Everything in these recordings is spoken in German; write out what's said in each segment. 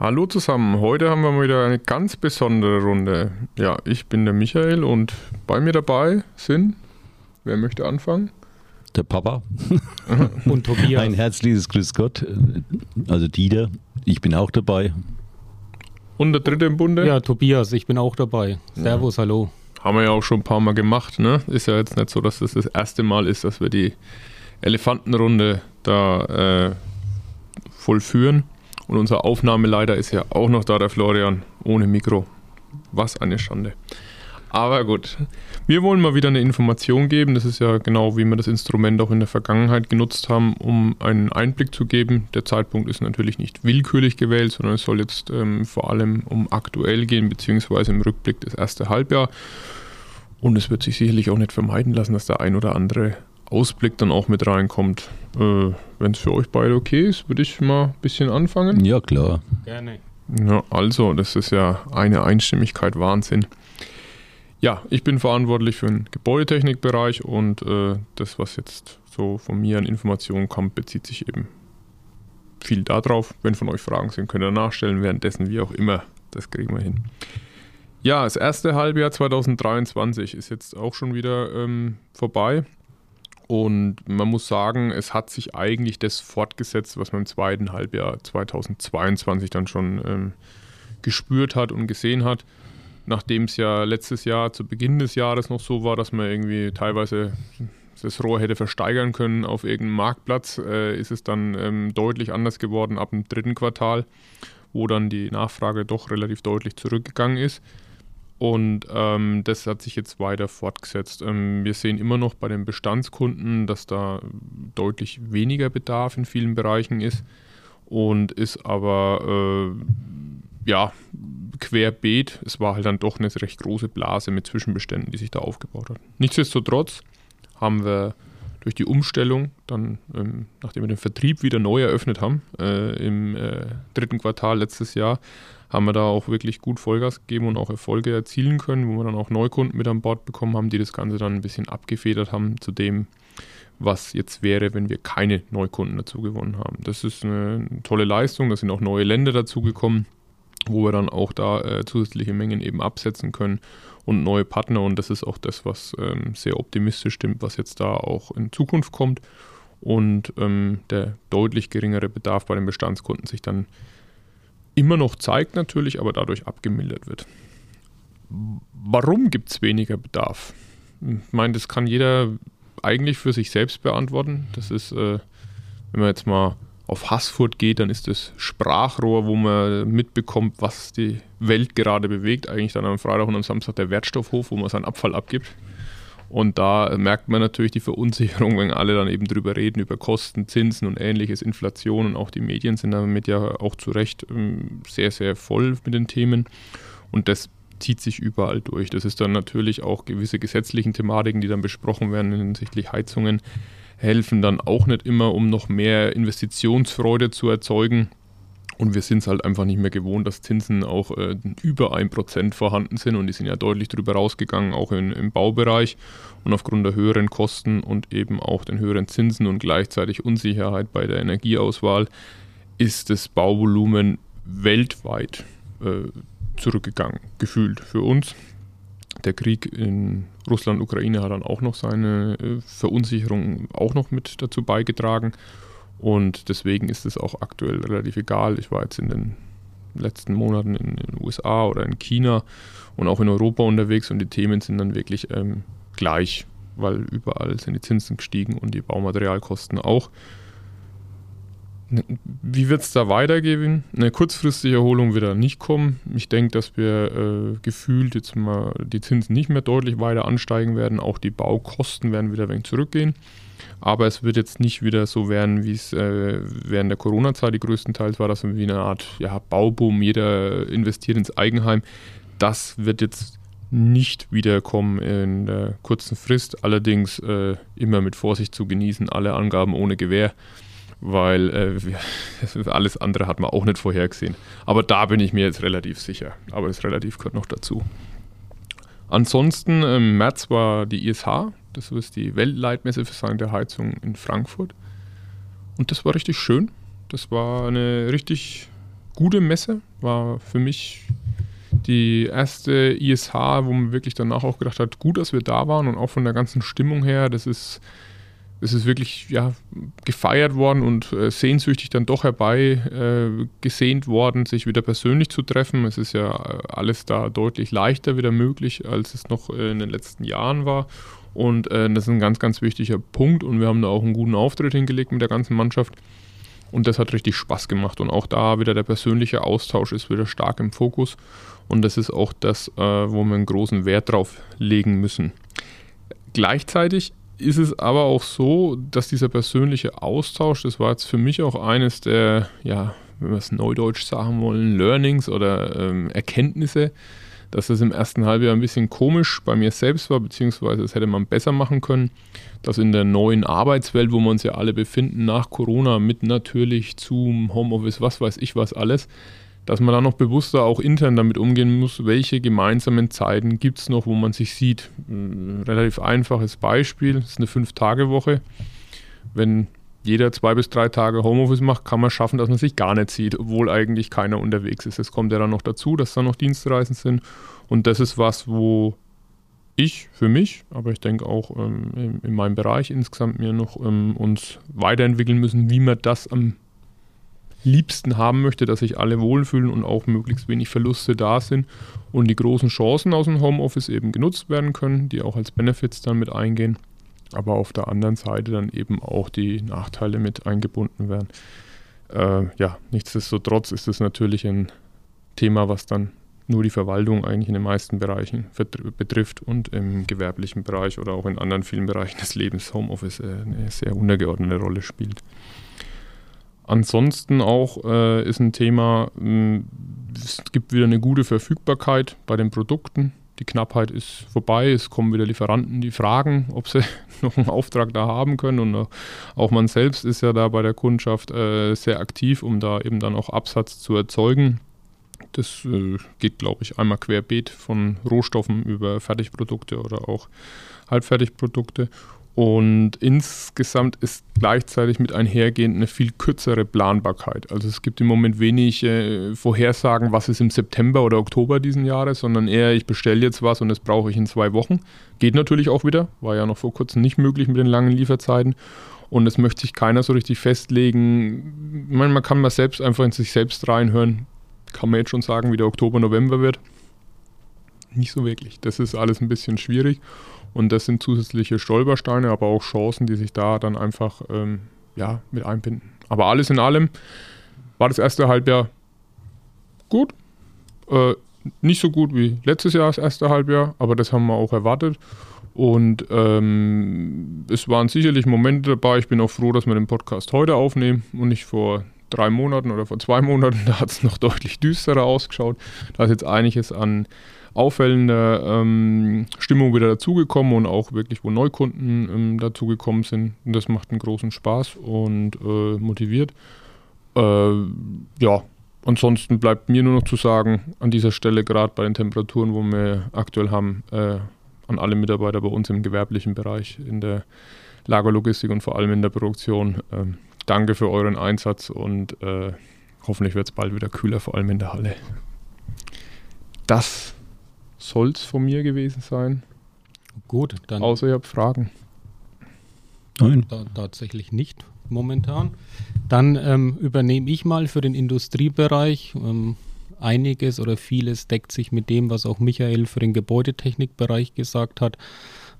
Hallo zusammen, heute haben wir wieder eine ganz besondere Runde. Ja, ich bin der Michael und bei mir dabei sind, wer möchte anfangen? Der Papa. und Tobias. Ein herzliches Grüß Gott. Also Dieter, ich bin auch dabei. Und der dritte im Bunde? Ja, Tobias, ich bin auch dabei. Servus, ja. hallo. Haben wir ja auch schon ein paar Mal gemacht, ne? Ist ja jetzt nicht so, dass das das erste Mal ist, dass wir die Elefantenrunde da äh, vollführen. Und unser Aufnahmeleiter ist ja auch noch da, der Florian, ohne Mikro. Was eine Schande. Aber gut, wir wollen mal wieder eine Information geben. Das ist ja genau, wie wir das Instrument auch in der Vergangenheit genutzt haben, um einen Einblick zu geben. Der Zeitpunkt ist natürlich nicht willkürlich gewählt, sondern es soll jetzt ähm, vor allem um aktuell gehen, beziehungsweise im Rückblick das erste Halbjahr. Und es wird sich sicherlich auch nicht vermeiden lassen, dass der ein oder andere Ausblick dann auch mit reinkommt. Äh, Wenn es für euch beide okay ist, würde ich mal ein bisschen anfangen. Ja, klar. Gerne. Ja, also, das ist ja eine Einstimmigkeit Wahnsinn. Ja, ich bin verantwortlich für den Gebäudetechnikbereich und äh, das, was jetzt so von mir an Informationen kommt, bezieht sich eben viel darauf. Wenn von euch Fragen sind, könnt ihr nachstellen, währenddessen wie auch immer. Das kriegen wir hin. Ja, das erste Halbjahr 2023 ist jetzt auch schon wieder ähm, vorbei. Und man muss sagen, es hat sich eigentlich das fortgesetzt, was man im zweiten Halbjahr 2022 dann schon ähm, gespürt hat und gesehen hat. Nachdem es ja letztes Jahr zu Beginn des Jahres noch so war, dass man irgendwie teilweise das Rohr hätte versteigern können auf irgendeinem Marktplatz, äh, ist es dann ähm, deutlich anders geworden ab dem dritten Quartal, wo dann die Nachfrage doch relativ deutlich zurückgegangen ist. Und ähm, das hat sich jetzt weiter fortgesetzt. Ähm, wir sehen immer noch bei den Bestandskunden, dass da deutlich weniger Bedarf in vielen Bereichen ist und ist aber äh, ja querbeet. Es war halt dann doch eine recht große Blase mit Zwischenbeständen, die sich da aufgebaut hat. Nichtsdestotrotz haben wir durch die Umstellung, dann, ähm, nachdem wir den Vertrieb wieder neu eröffnet haben, äh, im äh, dritten Quartal letztes Jahr, haben wir da auch wirklich gut Vollgas gegeben und auch Erfolge erzielen können, wo wir dann auch Neukunden mit an Bord bekommen haben, die das Ganze dann ein bisschen abgefedert haben zu dem, was jetzt wäre, wenn wir keine Neukunden dazu gewonnen haben. Das ist eine tolle Leistung, da sind auch neue Länder dazugekommen, wo wir dann auch da äh, zusätzliche Mengen eben absetzen können und neue Partner und das ist auch das, was ähm, sehr optimistisch stimmt, was jetzt da auch in Zukunft kommt und ähm, der deutlich geringere Bedarf bei den Bestandskunden sich dann immer noch zeigt natürlich, aber dadurch abgemildert wird. Warum gibt es weniger Bedarf? Ich meine, das kann jeder eigentlich für sich selbst beantworten. Das ist, äh, wenn man jetzt mal auf Haßfurt geht, dann ist das Sprachrohr, wo man mitbekommt, was die Welt gerade bewegt. Eigentlich dann am Freitag und am Samstag der Wertstoffhof, wo man seinen Abfall abgibt. Und da merkt man natürlich die Verunsicherung, wenn alle dann eben drüber reden, über Kosten, Zinsen und ähnliches, Inflation und auch die Medien sind damit ja auch zu Recht ähm, sehr, sehr voll mit den Themen. Und das zieht sich überall durch. Das ist dann natürlich auch gewisse gesetzlichen Thematiken, die dann besprochen werden hinsichtlich Heizungen, helfen dann auch nicht immer, um noch mehr Investitionsfreude zu erzeugen und wir sind es halt einfach nicht mehr gewohnt, dass Zinsen auch äh, über 1% vorhanden sind und die sind ja deutlich darüber rausgegangen, auch in, im Baubereich. Und aufgrund der höheren Kosten und eben auch den höheren Zinsen und gleichzeitig Unsicherheit bei der Energieauswahl ist das Bauvolumen weltweit äh, zurückgegangen, gefühlt für uns. Der Krieg in Russland, Ukraine hat dann auch noch seine äh, Verunsicherung auch noch mit dazu beigetragen. Und deswegen ist es auch aktuell relativ egal. Ich war jetzt in den letzten Monaten in den USA oder in China und auch in Europa unterwegs und die Themen sind dann wirklich ähm, gleich, weil überall sind die Zinsen gestiegen und die Baumaterialkosten auch. Wie wird es da weitergehen? Eine kurzfristige Erholung wird da nicht kommen. Ich denke, dass wir äh, gefühlt jetzt mal die Zinsen nicht mehr deutlich weiter ansteigen werden. Auch die Baukosten werden wieder ein wenig zurückgehen. Aber es wird jetzt nicht wieder so werden, wie es äh, während der Corona-Zeit die größtenteils war, das wie eine Art ja, Bauboom, jeder investiert ins Eigenheim. Das wird jetzt nicht wiederkommen in der kurzen Frist, allerdings äh, immer mit Vorsicht zu genießen, alle Angaben ohne Gewähr, weil äh, alles andere hat man auch nicht vorhergesehen. Aber da bin ich mir jetzt relativ sicher, aber das relativ gehört noch dazu. Ansonsten im März war die ISH, das ist die Weltleitmesse für sanitär Heizung in Frankfurt. Und das war richtig schön. Das war eine richtig gute Messe, war für mich die erste ISH, wo man wirklich danach auch gedacht hat, gut, dass wir da waren und auch von der ganzen Stimmung her, das ist, das ist wirklich ja, gefeiert worden und äh, sehnsüchtig dann doch herbei äh, gesehnt worden, sich wieder persönlich zu treffen. Es ist ja äh, alles da deutlich leichter wieder möglich, als es noch äh, in den letzten Jahren war. Und äh, das ist ein ganz, ganz wichtiger Punkt und wir haben da auch einen guten Auftritt hingelegt mit der ganzen Mannschaft. Und das hat richtig Spaß gemacht. Und auch da wieder der persönliche Austausch ist wieder stark im Fokus. Und das ist auch das, äh, wo wir einen großen Wert drauf legen müssen. Gleichzeitig ist es aber auch so, dass dieser persönliche Austausch, das war jetzt für mich auch eines der, ja, wenn wir es neudeutsch sagen wollen, Learnings oder ähm, Erkenntnisse, dass das im ersten Halbjahr ein bisschen komisch bei mir selbst war, beziehungsweise das hätte man besser machen können, dass in der neuen Arbeitswelt, wo wir uns ja alle befinden, nach Corona mit natürlich Zoom, Homeoffice, was weiß ich was alles, dass man da noch bewusster auch intern damit umgehen muss, welche gemeinsamen Zeiten gibt es noch, wo man sich sieht. Ein relativ einfaches Beispiel, das ist eine Fünf-Tage-Woche. Wenn jeder zwei bis drei Tage Homeoffice macht, kann man schaffen, dass man sich gar nicht sieht, obwohl eigentlich keiner unterwegs ist. Es kommt ja dann noch dazu, dass da noch Dienstreisen sind. Und das ist was, wo ich für mich, aber ich denke auch ähm, in, in, meinem Bereich insgesamt mir noch ähm, uns weiterentwickeln müssen, wie man das am liebsten haben möchte, dass sich alle wohlfühlen und auch möglichst wenig Verluste da sind und die großen Chancen aus dem Homeoffice eben genutzt werden können, die auch als Benefits dann mit eingehen, aber auf der anderen Seite dann eben auch die Nachteile mit eingebunden werden. Äh, ja, nichtsdestotrotz ist es natürlich ein Thema, was dann nur die Verwaltung eigentlich in den meisten Bereichen betrifft und im gewerblichen Bereich oder auch in anderen vielen Bereichen des Lebens Homeoffice äh, eine sehr untergeordnete Rolle spielt. Ansonsten auch äh, ist ein Thema, mh, hm, es gibt wieder eine gute Verfügbarkeit bei den Produkten. Die Knappheit ist vorbei, es kommen wieder Lieferanten, die fragen, ob sie noch einen Auftrag da haben können. Und auch man selbst ist ja da bei der Kundschaft äh, sehr aktiv, um da eben dann auch Absatz zu erzeugen. Das äh, geht, glaube ich, einmal querbeet von Rohstoffen über Fertigprodukte oder auch Halbfertigprodukte. Und insgesamt ist gleichzeitig mit einhergehend eine viel kürzere Planbarkeit. Also es gibt im Moment wenig äh, Vorhersagen, was ist im September oder Oktober diesen Jahres, sondern eher, ich bestelle jetzt was und das brauche ich in zwei Wochen. Geht natürlich auch wieder, war ja noch vor kurzem nicht möglich mit den langen Lieferzeiten. Und es möchte sich keiner so richtig festlegen. Man, kann mal selbst einfach in sich selbst reinhören. Kann man jetzt schon sagen, wie der Oktober, November wird? Nicht so wirklich. Das ist alles ein bisschen schwierig. Und das sind zusätzliche Stolpersteine, aber auch Chancen, die sich da dann einfach ähm, ja, mit einbinden. Aber alles in allem war das erste Halbjahr gut. Äh, nicht so gut wie letztes Jahr das erste Halbjahr, aber das haben wir auch erwartet. Und ähm, es waren sicherlich Momente dabei. Ich bin auch froh, dass wir den Podcast heute aufnehmen und nicht vor drei Monaten oder vor zwei Monaten. Da hat es noch deutlich düsterer ausgeschaut. Da ist jetzt einiges an auffällende ähm, Stimmung wieder dazugekommen und auch wirklich, wo Neukunden ähm, dazugekommen sind. Und das macht einen großen Spaß und äh, motiviert. Äh, ja, ansonsten bleibt mir nur noch zu sagen, an dieser Stelle, gerade bei den Temperaturen, wo wir aktuell haben, äh, an alle Mitarbeiter bei uns im gewerblichen Bereich, in der Lagerlogistik und vor allem in der Produktion, ähm, danke für euren Einsatz und äh, hoffentlich wird es bald wieder kühler, vor allem in der Halle. Das soll es von mir gewesen sein. Gut, dann. Außer ihr habt Fragen. Nein. Da, tatsächlich nicht momentan. Dann ähm, übernehme ich mal für den Industriebereich. Ähm, einiges oder vieles deckt sich mit dem, was auch Michael für den Gebäudetechnikbereich gesagt hat.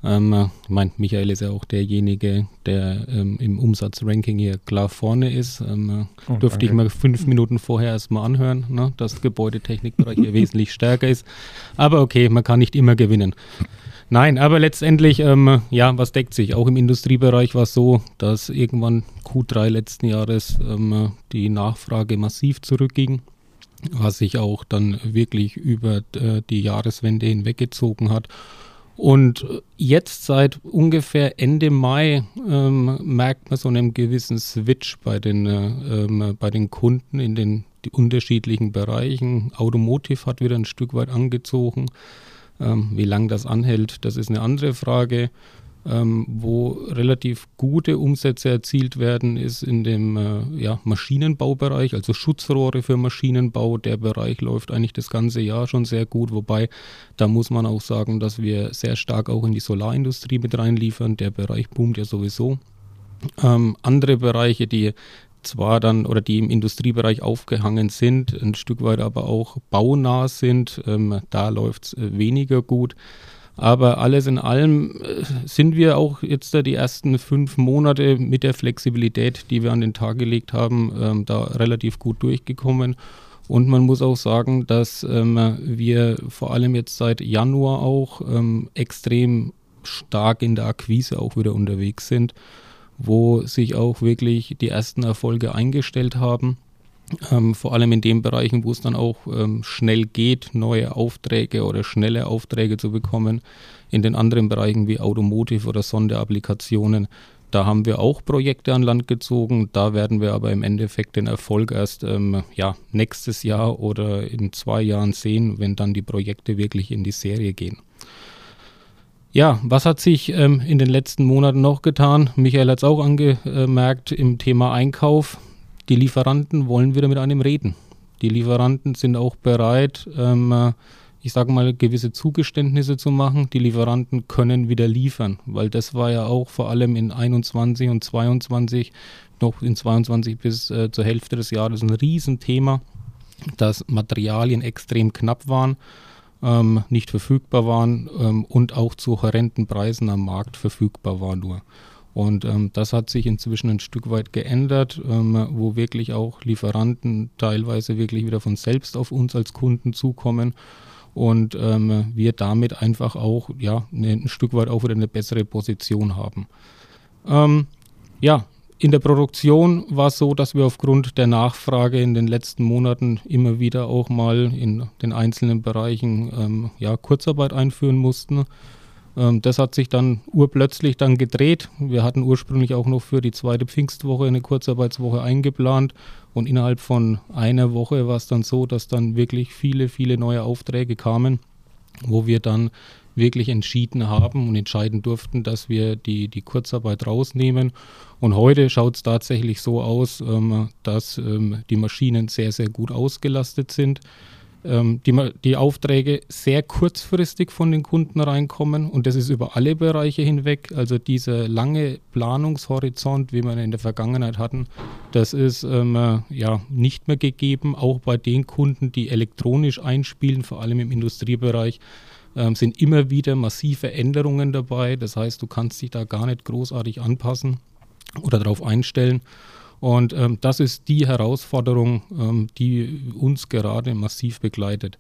Ähm, ich meine, Michael ist ja auch derjenige, der ähm, im Umsatzranking hier klar vorne ist. Ähm, oh, dürfte danke. ich mal fünf Minuten vorher erstmal anhören, ne, dass Gebäudetechnikbereich hier wesentlich stärker ist. Aber okay, man kann nicht immer gewinnen. Nein, aber letztendlich, ähm, ja, was deckt sich? Auch im Industriebereich war es so, dass irgendwann Q3 letzten Jahres ähm, die Nachfrage massiv zurückging, was sich auch dann wirklich über äh, die Jahreswende hinweggezogen hat. Und jetzt seit ungefähr Ende Mai ähm, merkt man so einen gewissen Switch bei den, äh, ähm, bei den Kunden in den die unterschiedlichen Bereichen. Automotive hat wieder ein Stück weit angezogen. Ähm, wie lange das anhält, das ist eine andere Frage. Ähm, wo relativ gute Umsätze erzielt werden, ist in dem äh, ja, Maschinenbaubereich, also Schutzrohre für Maschinenbau. Der Bereich läuft eigentlich das ganze Jahr schon sehr gut, wobei da muss man auch sagen, dass wir sehr stark auch in die Solarindustrie mit reinliefern. Der Bereich boomt ja sowieso. Ähm, andere Bereiche, die zwar dann oder die im Industriebereich aufgehangen sind, ein Stück weit aber auch baunah sind, ähm, da läuft es äh, weniger gut. Aber alles in allem äh, sind wir auch jetzt die ersten fünf Monate mit der Flexibilität, die wir an den Tag gelegt haben, ähm, da relativ gut durchgekommen. Und man muss auch sagen, dass ähm, wir vor allem jetzt seit Januar auch ähm, extrem stark in der Akquise auch wieder unterwegs sind, wo sich auch wirklich die ersten Erfolge eingestellt haben. Ähm, vor allem in den Bereichen, wo es dann auch ähm, schnell geht, neue Aufträge oder schnelle Aufträge zu bekommen. In den anderen Bereichen wie Automotive oder Sonderapplikationen, da haben wir auch Projekte an Land gezogen. Da werden wir aber im Endeffekt den Erfolg erst ähm, ja, nächstes Jahr oder in zwei Jahren sehen, wenn dann die Projekte wirklich in die Serie gehen. Ja, was hat sich ähm, in den letzten Monaten noch getan? Michael hat es auch angemerkt im Thema Einkauf die Lieferanten wollen wieder mit einem reden. Die Lieferanten sind auch bereit, ähm, ich sage mal, gewisse Zugeständnisse zu machen. Die Lieferanten können wieder liefern, weil das war ja auch vor allem in 21 und 22, noch in 22 bis äh, zur Hälfte des Jahres ein Riesenthema, dass Materialien extrem knapp waren, ähm, nicht verfügbar waren ähm, und auch zu horrenden Preisen am Markt verfügbar waren nur. Und ähm, das hat sich inzwischen ein Stück weit geändert, ähm, wo wirklich auch Lieferanten teilweise wirklich wieder von selbst auf uns als Kunden zukommen und ähm, wir damit einfach auch ja, ne, ein Stück weit auch wieder eine bessere Position haben. Ähm, ja, in der Produktion war es so, dass wir aufgrund der Nachfrage in den letzten Monaten immer wieder auch mal in den einzelnen Bereichen ähm, ja, Kurzarbeit einführen mussten. Ähm, das hat sich dann urplötzlich dann gedreht. Wir hatten ursprünglich auch noch für die zweite Pfingstwoche eine Kurzarbeitswoche eingeplant und innerhalb von einer Woche war es dann so, dass dann wirklich viele, viele neue Aufträge kamen, wo wir dann wirklich entschieden haben und entscheiden durften, dass wir die, die Kurzarbeit rausnehmen. Und heute schaut es tatsächlich so aus, ähm, dass ähm, die Maschinen sehr, sehr gut ausgelastet sind ähm, die, die Aufträge sehr kurzfristig von den Kunden reinkommen und das ist über alle Bereiche hinweg. Also dieser lange Planungshorizont, wie wir in der Vergangenheit hatten, das ist ähm, äh, ja nicht mehr gegeben. Auch bei den Kunden, die elektronisch einspielen, vor allem im Industriebereich, ähm, sind immer wieder massive Änderungen dabei. Das heißt, du kannst dich da gar nicht großartig anpassen oder darauf einstellen. Und ähm, das ist die Herausforderung, ähm, die uns gerade massiv begleitet.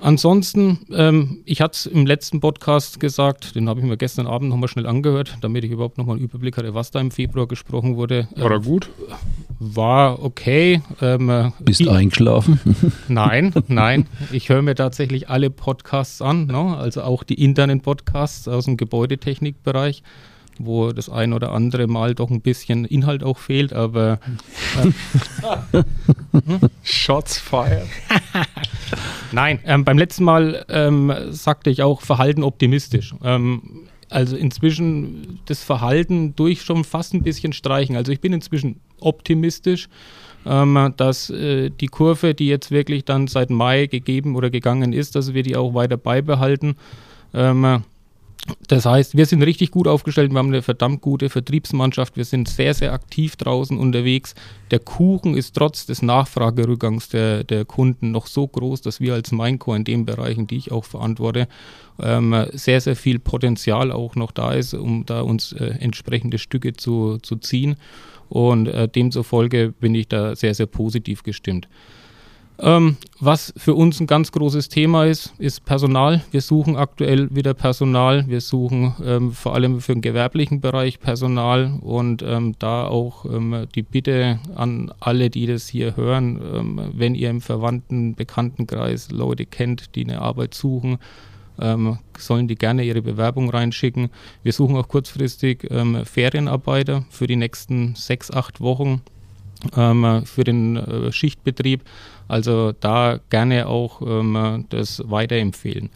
Ansonsten, ähm, ich hatte es im letzten Podcast gesagt, den habe ich mir gestern Abend nochmal schnell angehört, damit ich überhaupt nochmal einen Überblick hatte, was da im Februar gesprochen wurde. War er gut? War okay. Ähm, äh, Bist du eingeschlafen? Nein, nein. Ich höre mir tatsächlich alle Podcasts an, ne? also auch die internen Podcasts aus dem Gebäudetechnikbereich wo das ein oder andere Mal doch ein bisschen Inhalt auch fehlt, aber äh, Shots fired. Nein, ähm, beim letzten Mal ähm, sagte ich auch Verhalten optimistisch. Ähm, also inzwischen das Verhalten durch schon fast ein bisschen streichen. Also ich bin inzwischen optimistisch, ähm, dass äh, die Kurve, die jetzt wirklich dann seit Mai gegeben oder gegangen ist, dass wir die auch weiter beibehalten. Ähm, das heißt, wir sind richtig gut aufgestellt, wir haben eine verdammt gute Vertriebsmannschaft, wir sind sehr, sehr aktiv draußen unterwegs. Der Kuchen ist trotz des Nachfragerückgangs der, der Kunden noch so groß, dass wir als Minecore in den Bereichen, die ich auch verantworte, ähm, sehr, sehr viel Potenzial auch noch da ist, um da uns äh, entsprechende Stücke zu, zu ziehen. Und äh, demzufolge bin ich da sehr, sehr positiv gestimmt. Ähm, was für uns ein ganz großes Thema ist, ist Personal. Wir suchen aktuell wieder Personal. Wir suchen ähm, vor allem für den gewerblichen Bereich Personal und ähm, da auch ähm, die Bitte an alle, die das hier hören, ähm, wenn ihr im Verwandten, Bekanntenkreis Leute kennt, die eine Arbeit suchen, ähm, sollen die gerne ihre Bewerbung reinschicken. Wir suchen auch kurzfristig Ferienarbeiter für die nächsten sechs, acht Wochen für den äh, Schichtbetrieb also da gerne auch ähm, das weiterempfehlen.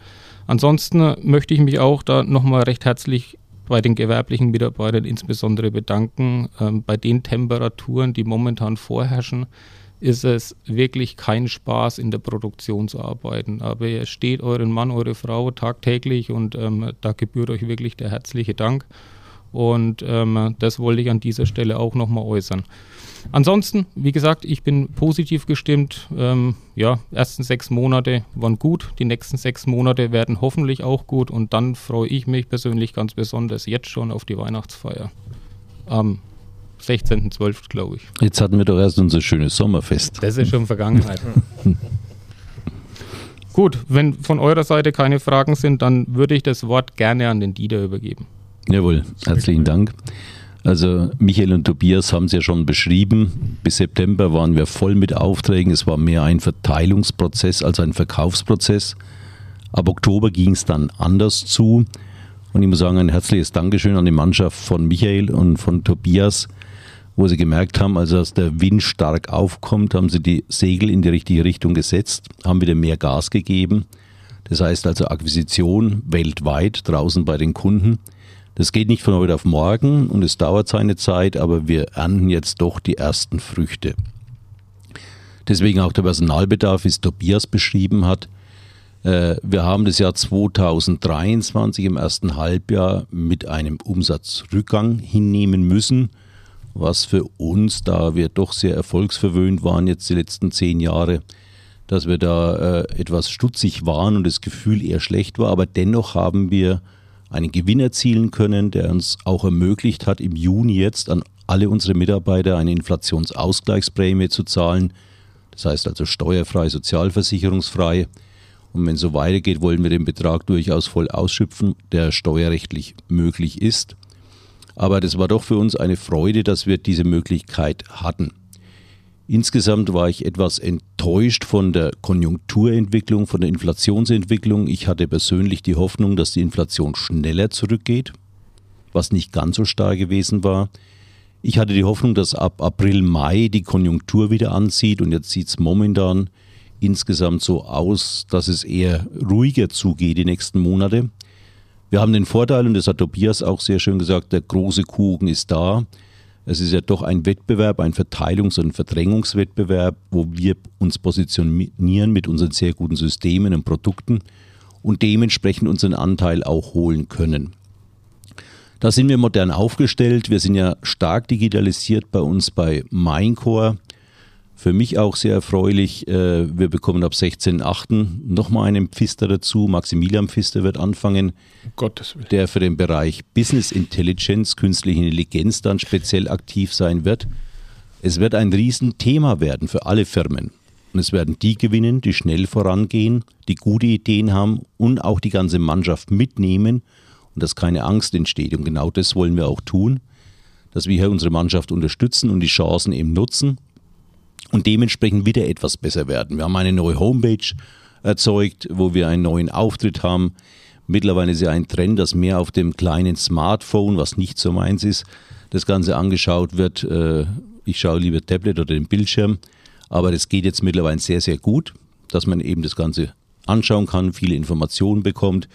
Ansonsten möchte ich mich auch da nochmal recht herzlich bei den gewerblichen Mitarbeitern insbesondere bedanken. Ähm, bei den Temperaturen, die momentan vorherrschen, ist es wirklich kein Spaß, in der Produktion zu arbeiten. Aber ihr steht euren Mann, eure Frau tagtäglich und ähm, da gebührt euch wirklich der herzliche Dank. Und ähm, das wollte ich an dieser Stelle auch nochmal äußern. Ansonsten, wie gesagt, ich bin positiv gestimmt. Ähm, ja, ersten sechs Monate waren gut, die nächsten sechs Monate werden hoffentlich auch gut und dann freue ich mich persönlich ganz besonders jetzt schon auf die Weihnachtsfeier. Am 16.12. glaube ich. Jetzt hatten wir doch erst unser schönes Sommerfest. Das ist schon Vergangenheit. Gut, wenn von eurer Seite keine Fragen sind, dann würde ich das Wort gerne an den Dieter übergeben. Jawohl, herzlichen Dank. Also Michael und Tobias haben es ja schon beschrieben. Bis September waren wir voll mit Aufträgen. Es war mehr ein Verteilungsprozess als ein Verkaufsprozess. Ab Oktober ging es dann anders zu. Und ich muss sagen, ein herzliches Dankeschön an die Mannschaft von Michael und von Tobias, wo sie gemerkt haben, also dass der Wind stark aufkommt, haben sie die Segel in die richtige Richtung gesetzt, haben wieder mehr Gas gegeben. Das heißt also Akquisition weltweit draußen bei den Kunden. Das geht nicht von heute auf morgen und es dauert seine Zeit, aber wir ernten jetzt doch die ersten Früchte. Deswegen auch der Personalbedarf, wie es Tobias beschrieben hat. Äh, wir haben das Jahr 2023 im ersten Halbjahr mit einem Umsatzrückgang hinnehmen müssen, was für uns, da wir doch sehr erfolgsverwöhnt waren jetzt die letzten zehn Jahre, dass wir da äh, etwas stutzig waren und das Gefühl eher schlecht war. Aber dennoch haben wir einen Gewinn erzielen können, der uns auch ermöglicht hat, im Juni jetzt an alle unsere Mitarbeiter eine Inflationsausgleichsprämie zu zahlen. Das heißt also steuerfrei, sozialversicherungsfrei. Und wenn es so weitergeht, wollen wir den Betrag durchaus voll ausschöpfen, der steuerrechtlich möglich ist. Aber das war doch für uns eine Freude, dass wir diese Möglichkeit hatten. Insgesamt war ich etwas enttäuscht von der Konjunkturentwicklung, von der Inflationsentwicklung. Ich hatte persönlich die Hoffnung, dass die Inflation schneller zurückgeht, was nicht ganz so stark gewesen war. Ich hatte die Hoffnung, dass ab April, Mai die Konjunktur wieder anzieht und jetzt sieht es momentan insgesamt so aus, dass es eher ruhiger zugeht die nächsten Monate. Wir haben den Vorteil, und das hat Tobias auch sehr schön gesagt, der große Kuchen ist da. Es ist ja doch ein Wettbewerb, ein Verteilungs- und Verdrängungswettbewerb, wo wir uns positionieren mit unseren sehr guten Systemen und Produkten und dementsprechend unseren Anteil auch holen können. Da sind wir modern aufgestellt. Wir sind ja stark digitalisiert bei uns bei Minecore. Für mich auch sehr erfreulich. Äh, wir bekommen ab 16.8. nochmal einen Pfister dazu. Maximilian Pfister wird anfangen, Gottes Willen. der für den Bereich Business Intelligence, künstliche Intelligenz dann speziell aktiv sein wird. Es wird ein Riesenthema werden für alle Firmen. Und es werden die gewinnen, die schnell vorangehen, die gute Ideen haben und auch die ganze Mannschaft mitnehmen und dass keine Angst entsteht. Und genau das wollen wir auch tun, dass wir hier unsere Mannschaft unterstützen und die Chancen eben nutzen und dementsprechend wieder etwas besser werden. Wir haben eine neue Homepage erzeugt, wo wir einen neuen Auftritt haben. Mittlerweile ist ja ein Trend, dass mehr auf dem kleinen Smartphone, was nicht so meins ist, das Ganze angeschaut wird. Äh, ich schaue lieber Tablet oder den Bildschirm, aber das geht jetzt mittlerweile sehr, sehr gut, dass man eben das Ganze anschauen kann, viele Informationen bekommt.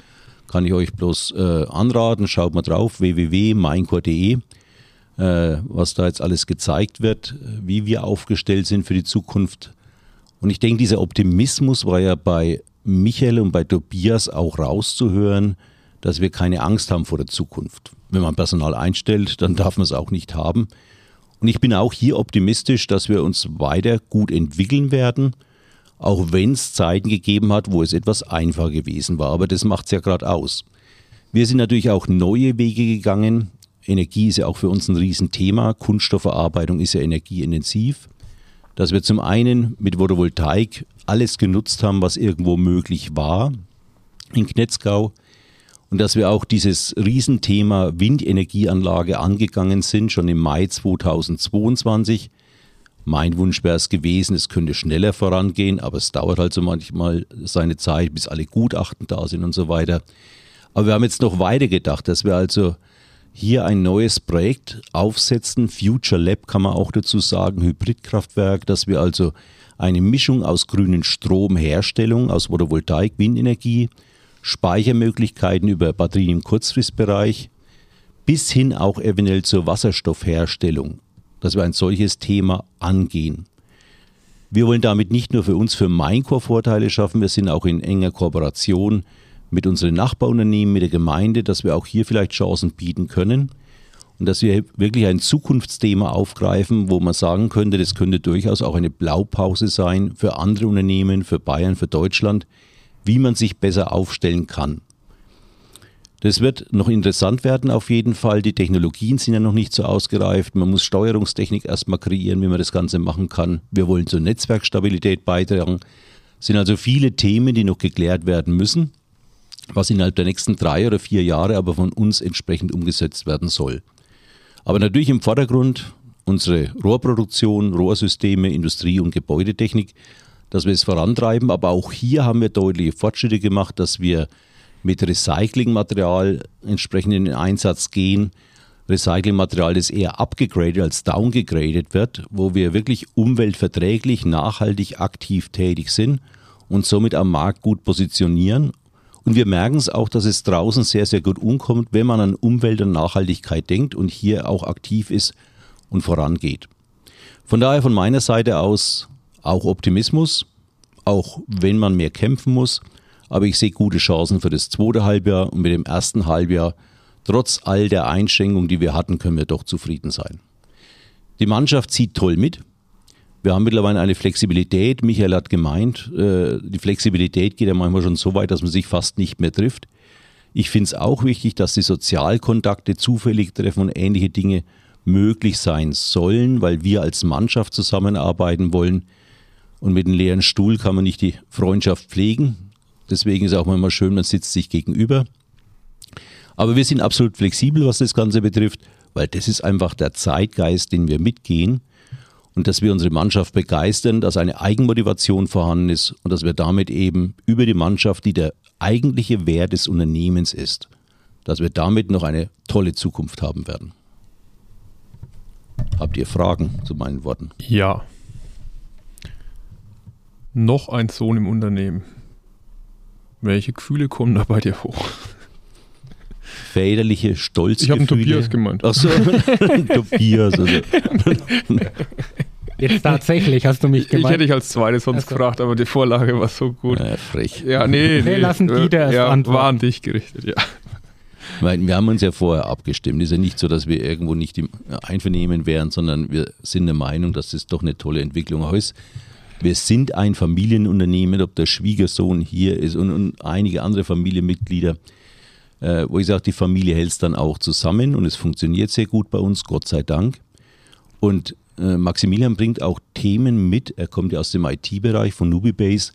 Kann ich euch bloß äh, anraten, schaut mal drauf, www.meincore.de was da jetzt alles gezeigt wird, wie wir aufgestellt sind für die Zukunft. Und ich denke, dieser Optimismus war ja bei Michael und bei Tobias auch rauszuhören, dass wir keine Angst haben vor der Zukunft. Wenn man Personal einstellt, dann darf man es auch nicht haben. Und ich bin auch hier optimistisch, dass wir uns weiter gut entwickeln werden, auch wenn es Zeiten gegeben hat, wo es etwas einfacher gewesen war. Aber das macht es ja gerade aus. Wir sind natürlich auch neue Wege gegangen. Energie ist ja auch für uns ein Riesenthema. Kunststoffverarbeitung ist ja energieintensiv. Dass wir zum einen mit Photovoltaik alles genutzt haben, was irgendwo möglich war in Knetzgau. Und dass wir auch dieses Riesenthema Windenergieanlage angegangen sind, schon im Mai 2022. Mein Wunsch wäre es gewesen, es könnte schneller vorangehen, aber es dauert halt so manchmal seine Zeit, bis alle Gutachten da sind und so weiter. Aber wir haben jetzt noch weiter gedacht, dass wir also hier ein neues Projekt aufsetzen. Future Lab kann man auch dazu sagen, Hybridkraftwerk, dass wir also eine Mischung aus grünen Stromherstellung, aus Photovoltaik, Windenergie, Speichermöglichkeiten über Batterien im Kurzfristbereich, bis hin auch eventuell zur Wasserstoffherstellung, dass wir ein solches Thema angehen. Wir wollen damit nicht nur für uns für Maincore Vorteile schaffen, wir sind auch in enger Kooperation mit unseren Nachbarunternehmen, mit der Gemeinde, dass wir auch hier vielleicht Chancen bieten können und dass wir wirklich ein Zukunftsthema aufgreifen, wo man sagen könnte, das könnte durchaus auch eine Blaupause sein für andere Unternehmen, für Bayern, für Deutschland, wie man sich besser aufstellen kann. Das wird noch interessant werden auf jeden Fall. Die Technologien sind ja noch nicht so ausgereift. Man muss Steuerungstechnik erstmal kreieren, wie man das Ganze machen kann. Wir wollen zur Netzwerkstabilität beitragen. Es sind also viele Themen, die noch geklärt werden müssen, was innerhalb der nächsten drei oder vier Jahre aber von uns entsprechend umgesetzt werden soll. Aber natürlich im Vordergrund unsere Rohrproduktion, Rohrsysteme, Industrie- und Gebäudetechnik, dass wir es vorantreiben. Aber auch hier haben wir deutliche Fortschritte gemacht, dass wir mit Recyclingmaterial entsprechend in den Einsatz gehen. Recyclingmaterial, das eher abgegradet als downgegradet wird, wo wir wirklich umweltverträglich, nachhaltig, aktiv tätig sind und somit am Markt gut positionieren. Und wir merken es auch, dass es draußen sehr, sehr gut umkommt, wenn man an Umwelt und Nachhaltigkeit denkt und hier auch aktiv ist und vorangeht. Von daher von meiner Seite aus auch Optimismus, auch wenn man mehr kämpfen muss. Aber ich sehe gute Chancen für das zweite Halbjahr und mit dem ersten Halbjahr, trotz all der Einschränkungen, die wir hatten, können wir doch zufrieden sein. Die Mannschaft zieht toll mit. Wir haben mittlerweile eine Flexibilität. Michael hat gemeint, äh, die Flexibilität geht ja manchmal schon so weit, dass man sich fast nicht mehr trifft. Ich finde es auch wichtig, dass die Sozialkontakte zufällig treffen und ähnliche Dinge möglich sein sollen, weil wir als Mannschaft zusammenarbeiten wollen. Und mit einem leeren Stuhl kann man nicht die Freundschaft pflegen. Deswegen ist auch manchmal schön, man sitzt sich gegenüber. Aber wir sind absolut flexibel, was das Ganze betrifft, weil das ist einfach der Zeitgeist, den wir mitgehen und dass wir unsere Mannschaft begeistern, dass eine Eigenmotivation vorhanden ist und dass wir damit eben über die Mannschaft, die der eigentliche Wert des Unternehmens ist, dass wir damit noch eine tolle Zukunft haben werden. Habt ihr Fragen zu meinen Worten? Ja. Noch ein Sohn im Unternehmen. Welche Gefühle kommen da bei dir hoch? Väterliche Stolz. Ich habe einen Tobias gemeint. Ach so, Tobias. Also. Jetzt tatsächlich hast du mich gemeint. Ich hätte dich als zweites sonst also. gefragt, aber die Vorlage war so gut. Ja, frech. Ja, nee, nee. Wir lassen Dieter erst ja, antworten. war an dich gerichtet, ja. Weil wir haben uns ja vorher abgestimmt. Es ist ja nicht so, dass wir irgendwo nicht im Einvernehmen wären, sondern wir sind der Meinung, dass das doch eine tolle Entwicklung ist. Wir sind ein Familienunternehmen, ob der Schwiegersohn hier ist und, und einige andere Familienmitglieder, äh, wo ich sage, die Familie hält es dann auch zusammen und es funktioniert sehr gut bei uns, Gott sei Dank. Und äh, Maximilian bringt auch Themen mit, er kommt ja aus dem IT-Bereich von Nubibase,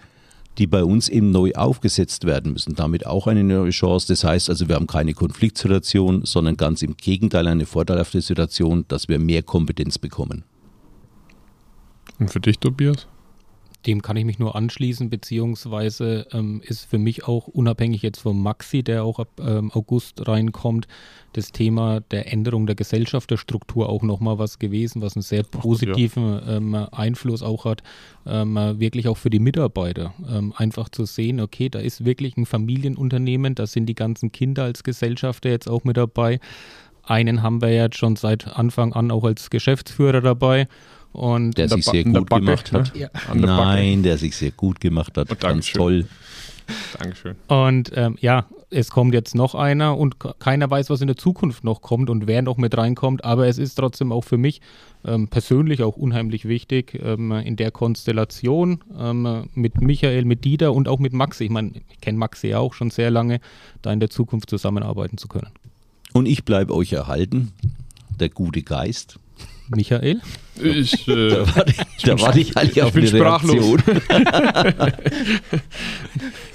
die bei uns eben neu aufgesetzt werden müssen. Damit auch eine neue Chance. Das heißt also, wir haben keine Konfliktsituation, sondern ganz im Gegenteil eine vorteilhafte Situation, dass wir mehr Kompetenz bekommen. Und für dich, Tobias? Dem kann ich mich nur anschließen, beziehungsweise ähm, ist für mich auch unabhängig jetzt vom Maxi, der auch ab ähm, August reinkommt, das Thema der Änderung der Gesellschaft, der Struktur auch nochmal was gewesen, was einen sehr positiven gut, ja. ähm, Einfluss auch hat, ähm, wirklich auch für die Mitarbeiter. Ähm, einfach zu sehen, okay, da ist wirklich ein Familienunternehmen, da sind die ganzen Kinder als Gesellschafter jetzt auch mit dabei. Einen haben wir jetzt schon seit Anfang an auch als Geschäftsführer dabei. Und der sich sehr gut gemacht hat. Ne? Ja. Nein, der sich sehr gut gemacht hat. Und Ganz toll. Dankeschön. Und ähm, ja, es kommt jetzt noch einer und keiner weiß, was in der Zukunft noch kommt und wer noch mit reinkommt. Aber es ist trotzdem auch für mich ähm, persönlich auch unheimlich wichtig, ähm, in der Konstellation ähm, mit Michael, mit Dieter und auch mit Maxi. Ich meine, ich kenne Maxi ja auch schon sehr lange, da in der Zukunft zusammenarbeiten zu können. Und ich bleibe euch erhalten, der gute Geist. Michael? Ich, äh, da warte ich, da warte ich eigentlich auf bin eine sprachlos.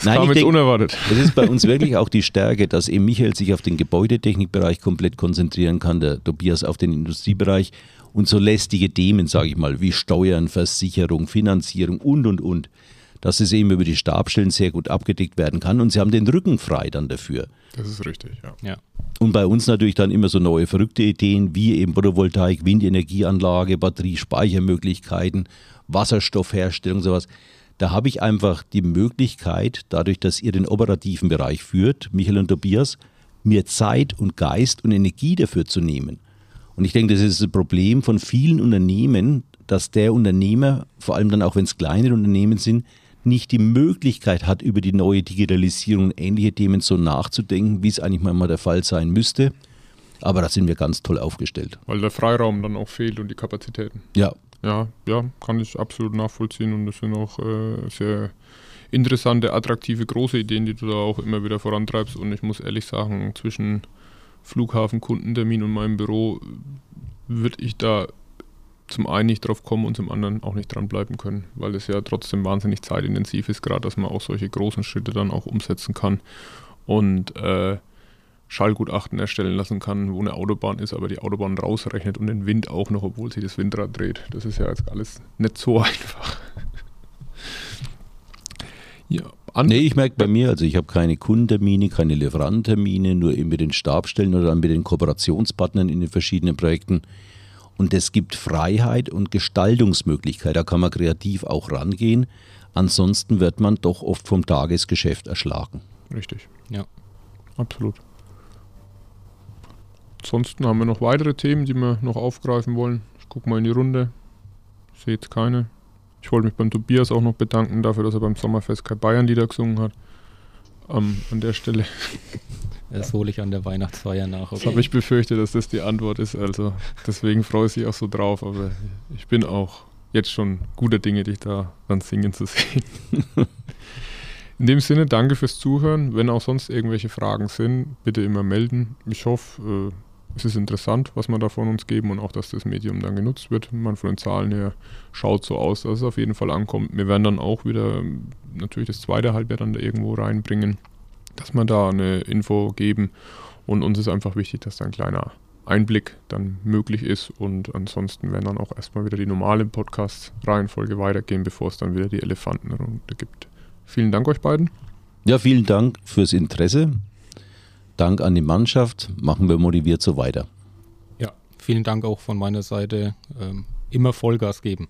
Nein, ich denk, unerwartet. Es ist bei uns wirklich auch die Stärke, dass eben Michael sich auf den Gebäudetechnikbereich komplett konzentrieren kann, der Tobias auf den Industriebereich und so lästige Themen, sage ich mal, wie Steuern, Versicherung, Finanzierung und, und, und, dass es eben über die Stabstellen sehr gut abgedeckt werden kann und sie haben den Rücken frei dann dafür. Das ist richtig, ja. ja. Und bei uns natürlich dann immer so neue verrückte Ideen wie eben Photovoltaik, Windenergieanlage, Batteriespeichermöglichkeiten, Wasserstoffherstellung, sowas. Da habe ich einfach die Möglichkeit, dadurch, dass ihr den operativen Bereich führt, Michael und Tobias, mir Zeit und Geist und Energie dafür zu nehmen. Und ich denke, das ist das Problem von vielen Unternehmen, dass der Unternehmer, vor allem dann auch wenn es kleine Unternehmen sind, nicht die Möglichkeit hat, über die neue Digitalisierung und ähnliche Themen so nachzudenken, wie es eigentlich mal der Fall sein müsste. Aber da sind wir ganz toll aufgestellt. Weil der Freiraum dann auch fehlt und die Kapazitäten. Ja. Ja, ja, kann ich absolut nachvollziehen und das sind auch äh, sehr interessante, attraktive, große Ideen, die du da auch immer wieder vorantreibst. Und ich muss ehrlich sagen, zwischen Flughafen, Kundentermin und meinem Büro würde ich da zum einen nicht drauf kommen und zum anderen auch nicht dranbleiben können, weil es ja trotzdem wahnsinnig zeitintensiv ist, gerade dass man auch solche großen Schritte dann auch umsetzen kann und äh, Schallgutachten erstellen lassen kann, wo eine Autobahn ist, aber die Autobahn rausrechnet und den Wind auch noch, obwohl sie das Windrad dreht. Das ist ja jetzt alles nicht so einfach. ja, nee, ich merke bei mir, also ich habe keine Kundentermine, keine Lieferantentermine, nur eben mit den Stabstellen oder dann mit den Kooperationspartnern in den verschiedenen Projekten. Und es gibt Freiheit und Gestaltungsmöglichkeit. Da kann man kreativ auch rangehen. Ansonsten wird man doch oft vom Tagesgeschäft erschlagen. Richtig. Ja. Absolut. Ansonsten haben wir noch weitere Themen, die wir noch aufgreifen wollen. Ich gucke mal in die Runde. Ich sehe jetzt keine. Ich wollte mich beim Tobias auch noch bedanken dafür, dass er beim Sommerfest kein Bayern-Lieder gesungen hat. Ähm, an der Stelle. Das hole ich an der Weihnachtsfeier nach. Okay. Das habe ich befürchtet, dass das die Antwort ist. Also deswegen freue ich mich auch so drauf. Aber ich bin auch jetzt schon guter Dinge, dich da dann singen zu sehen. In dem Sinne, danke fürs Zuhören. Wenn auch sonst irgendwelche Fragen sind, bitte immer melden. Ich hoffe, äh, es ist interessant, was wir da von uns geben und auch, dass das Medium dann genutzt wird. Man von den Zahlen her schaut so aus, dass es auf jeden Fall ankommt. Wir werden dann auch wieder natürlich das zweite Halbjahr dann da irgendwo reinbringen dass wir da eine Info geben. Und uns ist einfach wichtig, dass da ein kleiner Einblick dann möglich ist. Und ansonsten werden dann auch erstmal wieder die normale Podcast-Reihenfolge weitergehen, bevor es dann wieder die Elefantenrunde gibt. Vielen Dank euch beiden. Ja, vielen Dank fürs Interesse. Dank an die Mannschaft. Machen wir motiviert so weiter. Ja, vielen Dank auch von meiner Seite. Ähm, immer Vollgas geben.